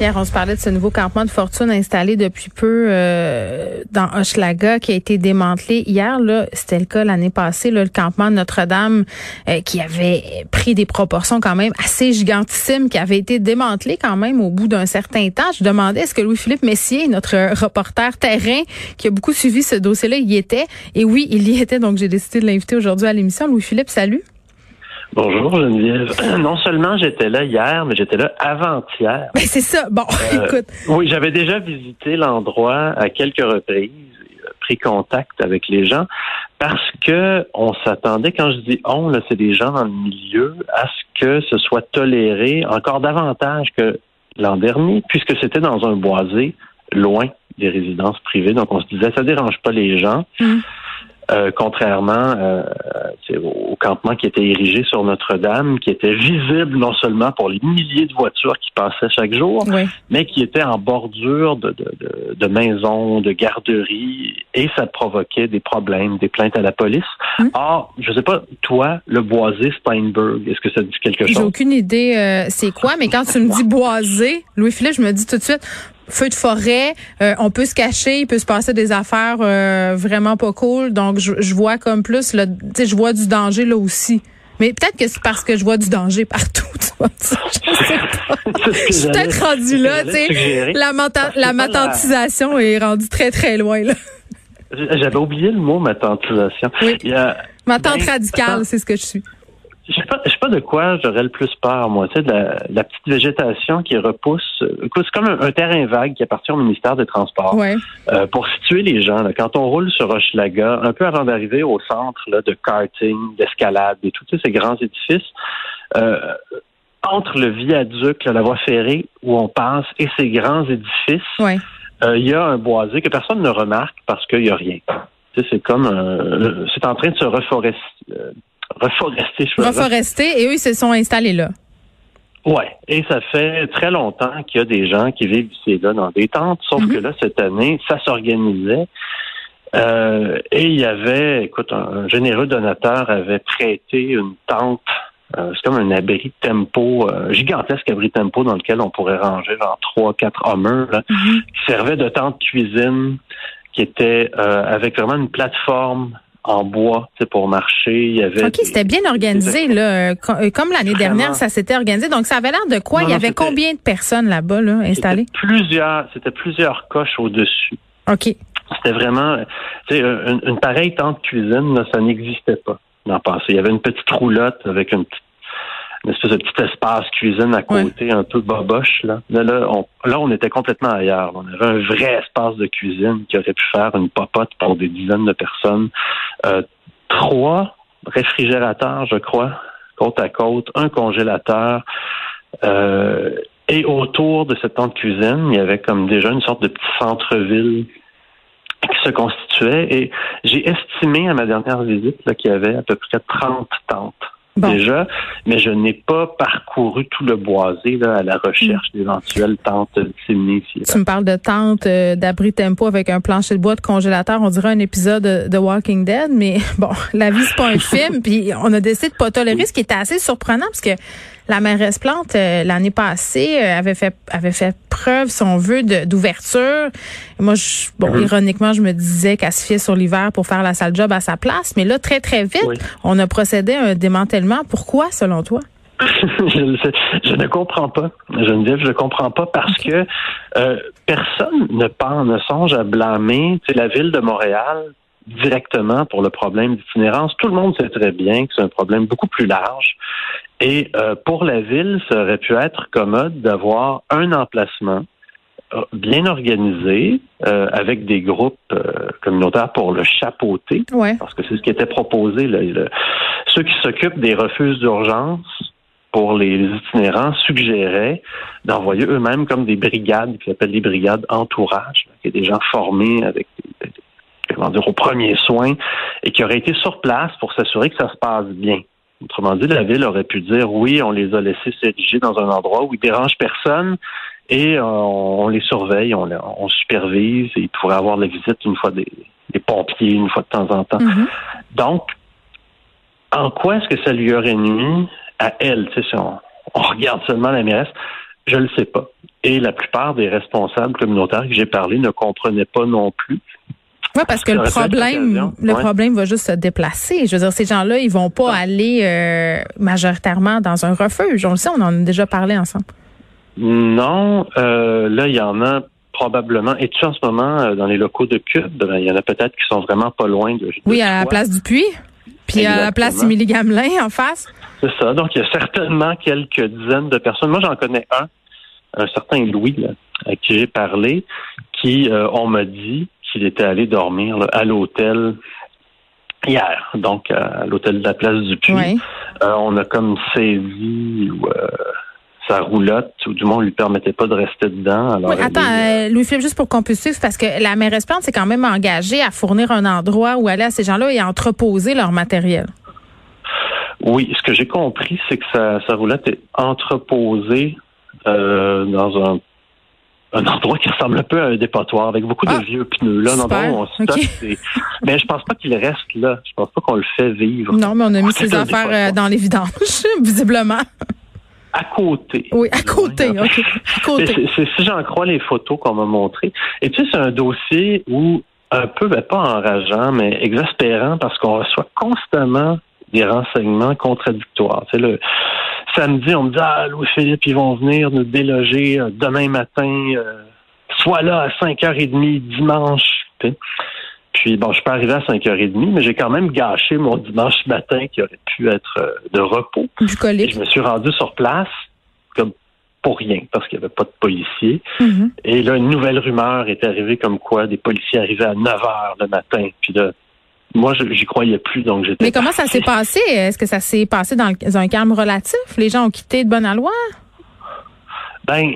Hier, on se parlait de ce nouveau campement de fortune installé depuis peu euh, dans Hochelaga qui a été démantelé hier. Là, c'était le cas l'année passée. Là, le campement de Notre-Dame euh, qui avait pris des proportions quand même assez gigantissimes, qui avait été démantelé quand même au bout d'un certain temps. Je demandais est-ce que Louis-Philippe Messier, notre reporter terrain, qui a beaucoup suivi ce dossier-là, y était? Et oui, il y était. Donc, j'ai décidé de l'inviter aujourd'hui à l'émission. Louis-Philippe, salut. Bonjour Geneviève. Non seulement j'étais là hier, mais j'étais là avant-hier. Ben c'est ça. Bon, Euh, écoute. Oui, j'avais déjà visité l'endroit à quelques reprises, euh, pris contact avec les gens, parce que on s'attendait, quand je dis on, là, c'est des gens dans le milieu, à ce que ce soit toléré encore davantage que l'an dernier, puisque c'était dans un boisé loin des résidences privées. Donc on se disait, ça dérange pas les gens. Mm. Euh, contrairement euh, au campement qui était érigé sur Notre-Dame, qui était visible non seulement pour les milliers de voitures qui passaient chaque jour, Oui. mais qui était en bordure de, de, de, de maisons, de garderies, et ça provoquait des problèmes, des plaintes à la police. Hmm. Or, je sais pas, toi, le boisé Steinberg, est-ce que ça dit quelque J'ai chose? aucune idée euh, c'est quoi, mais quand tu me dis boisé, Louis-Philippe, je me dis tout de suite feu de forêt, euh, on peut se cacher, il peut se passer des affaires euh, vraiment pas cool. Donc je, je vois comme plus le tu sais je vois du danger là aussi. Mais peut-être que c'est parce que je vois du danger partout, tu vois. Je sais pas. Je suis peut-être rendu là, tu sais. La, matantisation est rendue très, très loin, là. J'avais oublié le mot matantisation. Oui. Il y a, Ma tante Ben, radicale, c'est ce que je suis. Je sais pas, je sais pas de quoi j'aurais le plus peur, moi. Tu sais, de la, la petite végétation qui repousse. C'est comme un, un terrain vague qui appartient au ministère des Transports. Ouais. Euh, pour situer les gens, là, quand on roule sur Hochelaga, un peu avant d'arriver au centre là, de karting, d'escalade et sais, ces grands édifices, euh, entre le viaduc, là, la voie ferrée où on passe, et ces grands édifices, Ouais. euh, il y a un boisé que personne ne remarque parce qu'il n'y a rien. Tu sais, c'est comme c'est en train de se reforester. Reforester, je peux dire. Reforester, et eux, ils se sont installés là. Ouais, et ça fait très longtemps qu'il y a des gens qui vivent ici et là dans des tentes, sauf Mhm. que là, cette année, ça s'organisait. Euh, et il y avait, écoute, un, un généreux donateur avait prêté une tente, euh, c'est comme un abri tempo, euh, gigantesque abri tempo dans lequel on pourrait ranger genre trois, quatre hommes, là, Mhm. qui servait de tente cuisine, qui était euh, avec vraiment une plateforme en bois, tu sais, pour marcher. Il y avait OK, c'était bien organisé, là. euh, co- Comme l'année dernière, ça s'était organisé. Donc, ça avait l'air de quoi? Non, Il y avait combien de personnes là-bas, là, installées? Plusieurs, c'était plusieurs coches au-dessus. OK. C'était vraiment, tu sais, une, une pareille tente cuisine, là, ça n'existait pas dans le passé. Il y avait une petite roulotte avec une, petite, une espèce de petit espace cuisine à côté, un peu boboche. Là, là, là, on, là, on était complètement ailleurs. On avait un vrai espace de cuisine qui aurait pu faire une popote pour des dizaines de personnes. Euh, trois réfrigérateurs, je crois, côte à côte, un congélateur. Euh, et autour de cette tente cuisine, il y avait comme déjà une sorte de petit centre-ville qui se constituait. Et j'ai estimé à ma dernière visite qu'il y avait à peu près 30 tentes Bon. déjà, mais je n'ai pas parcouru tout le boisé là, à la recherche d'éventuelles tentes disséminées. Tu me parles de tente, euh, d'abri tempo avec un plancher de bois de congélateur. On dirait un épisode de, de Walking Dead, mais bon, la vie, c'est pas un film. Puis on a décidé de pas tolérer, ce qui était assez surprenant parce que la mairesse Plante, euh, l'année passée, euh, avait fait avait fait preuve, si on veut, d'ouverture. Moi, je, bon, Mhm. ironiquement, je me disais qu'elle se fiait sur l'hiver pour faire la sale job à sa place. Mais là, très, très vite, Oui. on a procédé à un démantèlement. Pourquoi, selon toi? je. Je ne comprends pas. Geneviève, je ne comprends pas parce que euh, personne ne pense, ne songe à blâmer la ville de Montréal directement pour le problème d'itinérance. Tout le monde sait très bien que c'est un problème beaucoup plus large. Et euh, pour la ville, ça aurait pu être commode d'avoir un emplacement euh, bien organisé, euh, avec des groupes euh, communautaires pour le chapeauter Ouais. parce que c'est ce qui était proposé. là. Le- ceux qui s'occupent des refuges d'urgence pour les itinérants suggéraient d'envoyer eux-mêmes comme des brigades qui s'appellent les brigades entourage, qui est des gens formés avec des- des- comment dire, aux premiers soins et qui auraient été sur place pour s'assurer que ça se passe bien. Autrement dit, la ville aurait pu dire oui, on les a laissés s'ériger dans un endroit où ils dérangent personne et euh, on, les surveille, on, on supervise, et il pourrait avoir la visite une fois des, pompiers, une fois de temps en temps. Mhm. Donc, en quoi est-ce que ça lui aurait nuit à elle? Si on, regarde seulement la mairesse, je ne le sais pas. Et la plupart des responsables communautaires que j'ai parlé ne comprenaient pas non plus. Oui, parce que le problème, le problème va juste se déplacer. Je veux dire, ces gens-là, ils vont pas aller euh, majoritairement dans un refuge. On le sait, on en a déjà parlé ensemble. Non, euh, là, il y en a probablement. Et tu en ce moment euh, dans les locaux de Cube? Ben, il y en a peut-être qui sont vraiment pas loin de. oui, à la place du Puy. Puis à la place Émilie Gamelin en face. C'est ça. Donc, il y a certainement quelques dizaines de personnes. Moi, j'en connais un, un certain Louis, là, à qui j'ai parlé, qui, on m'a dit, qu'il était allé dormir à l'hôtel hier, donc à l'hôtel de la place du Puy. Euh, on a comme saisi euh, sa roulotte, ou du moins on lui permettait pas de rester dedans. Alors attends, euh, Louis-Philippe, juste pour qu'on puisse suivre, parce que la mairesse Plante s'est quand même engagée à fournir un endroit où aller à ces gens-là et à entreposer leur matériel. Oui, ce que j'ai compris, c'est que sa, sa roulotte est entreposée dans un un endroit qui ressemble un peu à un dépotoir avec beaucoup de ah, vieux pneus. Là, non, on Mais je pense pas qu'il reste là. Je pense pas qu'on le fait vivre. Non, mais on a mis ses affaires euh, dans les vidanges, visiblement. À côté. Oui, à côté, OK. À côté. si j'en crois les photos qu'on m'a montrées. Et tu sais, c'est un dossier où un peu, ben, pas enrageant, mais exaspérant parce qu'on reçoit constamment des renseignements contradictoires. C'est le samedi, on me dit Ah, Louis-Philippe, ils vont venir nous déloger euh, demain matin, euh, soit là à 5h30 dimanche. Puis bon, je peux arriver à 5h30, mais j'ai quand même gâché mon dimanche matin qui aurait pu être euh, de repos. Je me suis rendu sur place comme pour rien, parce qu'il n'y avait pas de policiers. Mm-hmm. Et là, une nouvelle rumeur est arrivée comme quoi des policiers arrivaient à 9 h le matin. Puis là, moi, j'y croyais plus, donc j'étais. Mais comment ça s'est passé? Est-ce que ça s'est passé dans un calme relatif? Les gens ont quitté de bonne loi? Ben,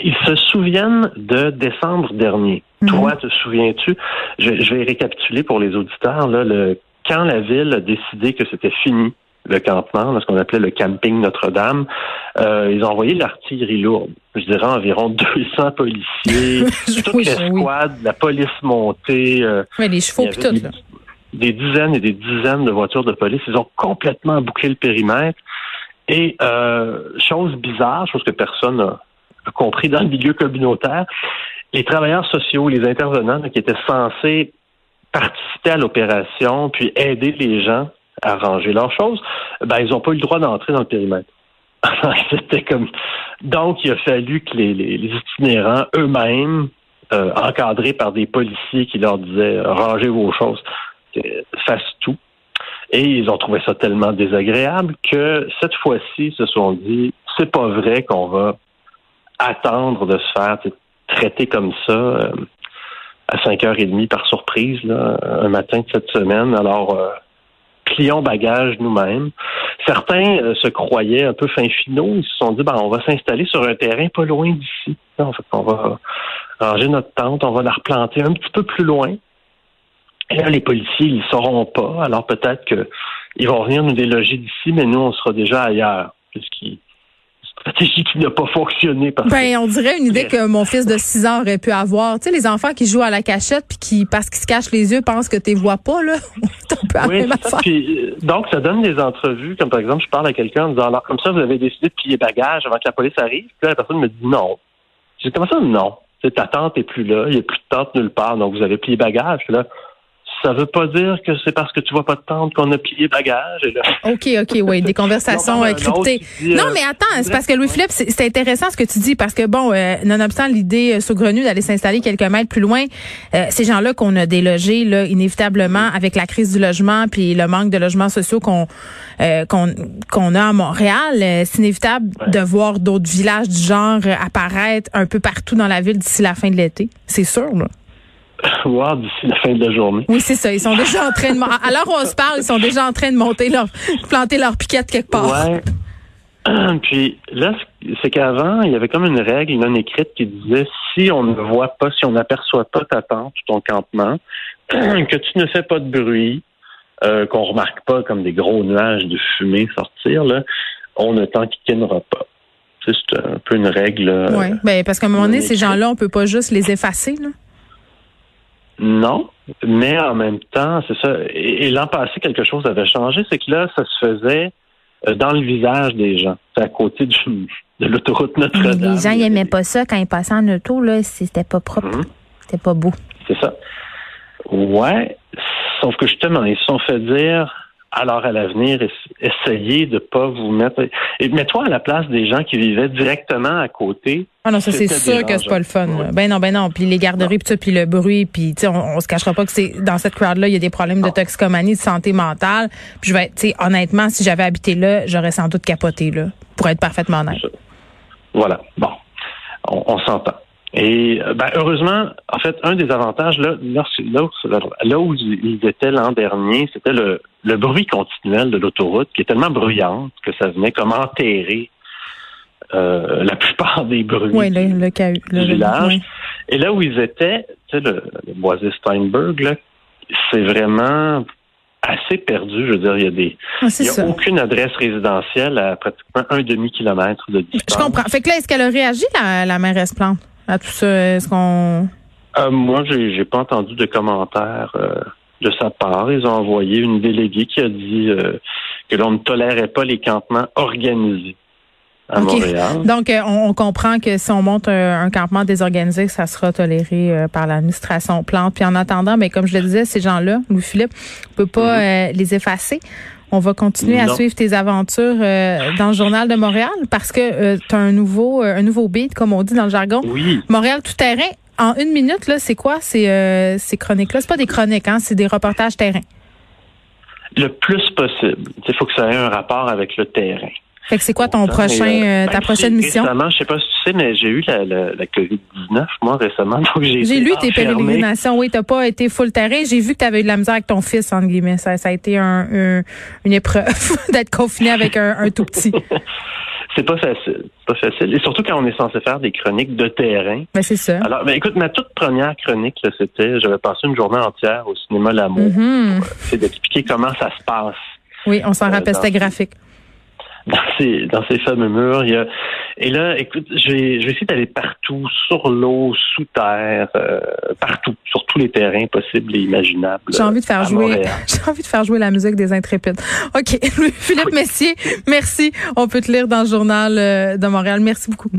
ils se souviennent de décembre dernier. Mhm. Toi, te souviens-tu? Je, vais récapituler pour les auditeurs. Là, le, quand la ville a décidé que c'était fini, le campement, ce qu'on appelait le camping Notre-Dame, euh, ils ont envoyé l'artillerie lourde. Je dirais environ 200 policiers, toute l'escouade, la police montée. Euh, les chevaux puis tout, là des dizaines et des dizaines de voitures de police. Ils ont complètement bouclé le périmètre. Et euh, chose bizarre, chose que personne n'a compris dans le milieu communautaire, les travailleurs sociaux, les intervenants qui étaient censés participer à l'opération puis aider les gens à ranger leurs choses, ben ils n'ont pas eu le droit d'entrer dans le périmètre. C'était comme donc il a fallu que les, itinérants eux-mêmes, euh, encadrés par des policiers qui leur disaient rangez vos choses, fasse tout. Et ils ont trouvé ça tellement désagréable que cette fois-ci, ils se sont dit, c'est pas vrai qu'on va attendre de se faire traiter comme ça euh, à 5h30 par surprise, là, un matin de cette semaine. Alors, euh, plions bagages nous-mêmes. Certains euh, se croyaient un peu fin finaux. Ils se sont dit, ben, on va s'installer sur un terrain pas loin d'ici. En fait, on va ranger notre tente, on va la replanter un petit peu plus loin. Et là, les policiers, ils ne sauront pas. Alors peut-être qu'ils vont venir nous déloger d'ici, mais nous, on sera déjà ailleurs. Puisqu'il stratégie qui n'a pas fonctionné. Parce ben, on dirait une idée que mon fils de 6 ans aurait pu avoir. Tu sais, les enfants qui jouent à la cachette puis qui, parce qu'ils se cachent les yeux, pensent que tu les vois pas, là. oui, euh, donc, ça donne des entrevues, comme par exemple, je parle à quelqu'un en disant, alors, comme ça, vous avez décidé de plier bagages avant que la police arrive? Puis là, la personne me dit non. J'ai comment ça, non? ta tante est plus là, il n'y a plus de tante nulle part, donc vous avez plié bagages. Puis là, ça veut pas dire que c'est parce que tu vois pas de tente qu'on a plié bagage. OK, OK, oui, des conversations non, cryptées. non, mais attends, c'est parce que Louis-Philippe, c'est intéressant ce que tu dis, parce que bon, euh, nonobstant l'idée euh, saugrenue d'aller s'installer quelques mètres plus loin, euh, ces gens-là qu'on a délogés, là, inévitablement, avec la crise du logement puis le manque de logements sociaux qu'on qu'on a à Montréal, c'est inévitable de voir d'autres villages du genre apparaître un peu partout dans la ville d'ici la fin de l'été. C'est sûr, là voir d'ici la fin de la journée. Oui, c'est ça. Ils sont déjà en train de. Alors on se parle, ils sont déjà en train de monter leur, planter leur piquette quelque part. Ouais. Puis là, c'est qu'avant, il y avait comme une règle non écrite qui disait si on ne voit pas, si on n'aperçoit pas ta tente ou ton campement, que tu ne fais pas de bruit, euh, qu'on remarque pas comme des gros nuages de fumée sortir, là, on ne t'enquiquinera pas. C'est un peu une règle. Oui, ben, parce qu'à un moment donné, ces gens-là, on peut pas juste les effacer. Là. Non, mais en même temps, c'est ça. Et, l'an passé, quelque chose avait changé, c'est que là, ça se faisait euh, dans le visage des gens. C'est à côté du, de l'autoroute Notre-Dame. Les gens, n'aimaient pas ça quand ils passaient en auto, là. C'était pas propre. Mhm. C'était pas beau. C'est ça. Ouais. Sauf que justement, ils se sont fait dire alors à l'avenir, essayez de pas vous mettre. Et mets-toi à la place des gens qui vivaient directement à côté. Ah non, ça c'est sûr que c'est pas le fun. Ben non, ben non. Puis les garderies, puis puis le bruit, puis on, on se cachera pas que c'est dans cette crowd-là, il y a des problèmes de toxicomanie, de santé mentale. Puis je vais, tu sais, honnêtement, si j'avais habité là, j'aurais sans doute capoté là, pour être parfaitement honnête. Voilà. Bon, on s'entend. Et euh, ben, heureusement, en fait, un des avantages, là, là, là où ils étaient l'an dernier, c'était le, le bruit continuel de l'autoroute qui est tellement bruyante que ça venait comme enterrer euh, la plupart des bruits oui, le, le, du village. Et là où ils étaient, tu sais, le, boisé Steinberg, c'est vraiment assez perdu. Je veux dire, il y a des, ah, il y a aucune adresse résidentielle à pratiquement un demi-kilomètre de distance. Je comprends. Fait que là, est-ce qu'elle a réagi, la, la mairesse Plante? À tout ça? Est-ce qu'on. Euh, moi, j'ai, j'ai pas entendu de commentaires euh, de sa part. Ils ont envoyé une déléguée qui a dit euh, que l'on ne tolérait pas les campements organisés. À Montréal. Donc, on, comprend que si on monte un, campement désorganisé, ça sera toléré par l'administration Plante. Puis en attendant, mais comme je le disais, ces gens-là, Louis-Philippe, on peut pas mm-hmm. les effacer. On va continuer à suivre tes aventures euh, dans le journal de Montréal parce que euh, tu as un nouveau euh, un nouveau beat comme on dit dans le jargon. Oui. Montréal tout terrain en une minute là, c'est quoi? Ces ces chroniques là C'est pas des chroniques hein, c'est des reportages terrain. Le plus possible. Il faut que ça ait un rapport avec le terrain. Fait que c'est quoi ton prochain, euh, ta ben, prochaine mission? Récemment, je sais pas si tu sais, mais j'ai eu la, la, COVID-19, moi, récemment. Donc, j'ai J'ai lu tes pérégrinations. Oui, t'as pas été full terrain. J'ai vu que tu avais eu de la misère avec ton fils, entre guillemets. Ça, ça a été un, une épreuve d'être confiné avec un, un tout petit. c'est pas facile. Pas facile. Et surtout quand on est censé faire des chroniques de terrain. Mais ben, c'est ça. Alors, ben, écoute, ma toute première chronique, c'était, j'avais passé une journée entière au cinéma L'amour. Mm-hmm. C'est d'expliquer comment ça se passe. Oui, on s'en rappelle, c'était graphique dans ces dans ces fameux murs. Il y a, et là, écoute, je vais, essayer d'aller partout, sur l'eau, sous terre, euh, partout, sur tous les terrains possibles et imaginables. J'ai envie de faire jouer, j'ai envie de faire jouer la musique des intrépides. Ok, Philippe Messier, merci. On peut te lire dans le journal euh, de Montréal. Merci beaucoup.